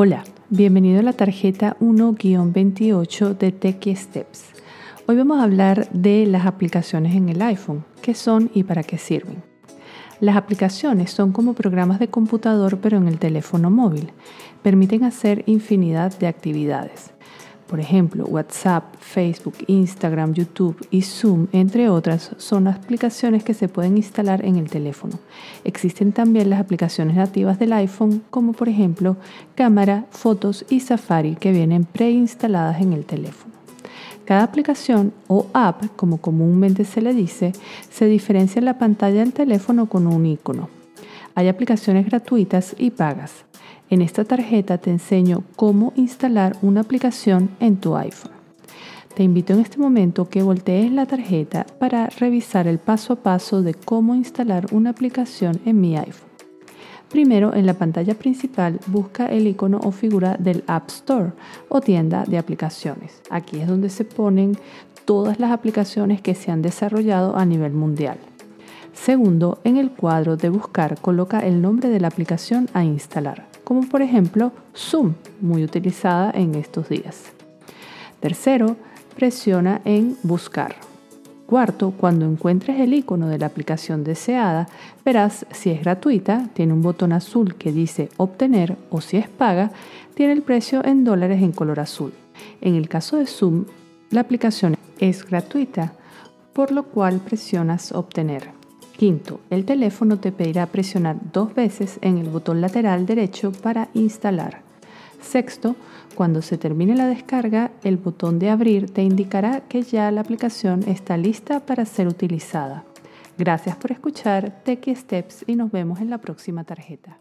Hola, bienvenido a la tarjeta 1-28 de Techie Steps. Hoy vamos a hablar de las aplicaciones en el iPhone, qué son y para qué sirven. Las aplicaciones son como programas de computador pero en el teléfono móvil. Permiten hacer infinidad de actividades. Por ejemplo, WhatsApp, Facebook, Instagram, YouTube y Zoom, entre otras, son aplicaciones que se pueden instalar en el teléfono. Existen también las aplicaciones nativas del iPhone, como por ejemplo Cámara, Fotos y Safari, que vienen preinstaladas en el teléfono. Cada aplicación o app, como comúnmente se le dice, se diferencia en la pantalla del teléfono con un icono. Hay aplicaciones gratuitas y pagas. En esta tarjeta te enseño cómo instalar una aplicación en tu iPhone. Te invito en este momento que voltees la tarjeta para revisar el paso a paso de cómo instalar una aplicación en mi iPhone. Primero, en la pantalla principal, busca el icono o figura del App Store o tienda de aplicaciones. Aquí es donde se ponen todas las aplicaciones que se han desarrollado a nivel mundial. Segundo, en el cuadro de buscar coloca el nombre de la aplicación a instalar como por ejemplo Zoom, muy utilizada en estos días. Tercero, presiona en Buscar. Cuarto, cuando encuentres el icono de la aplicación deseada, verás si es gratuita, tiene un botón azul que dice Obtener o si es paga, tiene el precio en dólares en color azul. En el caso de Zoom, la aplicación es gratuita, por lo cual presionas Obtener. Quinto, el teléfono te pedirá presionar dos veces en el botón lateral derecho para instalar. Sexto, cuando se termine la descarga, el botón de abrir te indicará que ya la aplicación está lista para ser utilizada. Gracias por escuchar Techie Steps y nos vemos en la próxima tarjeta.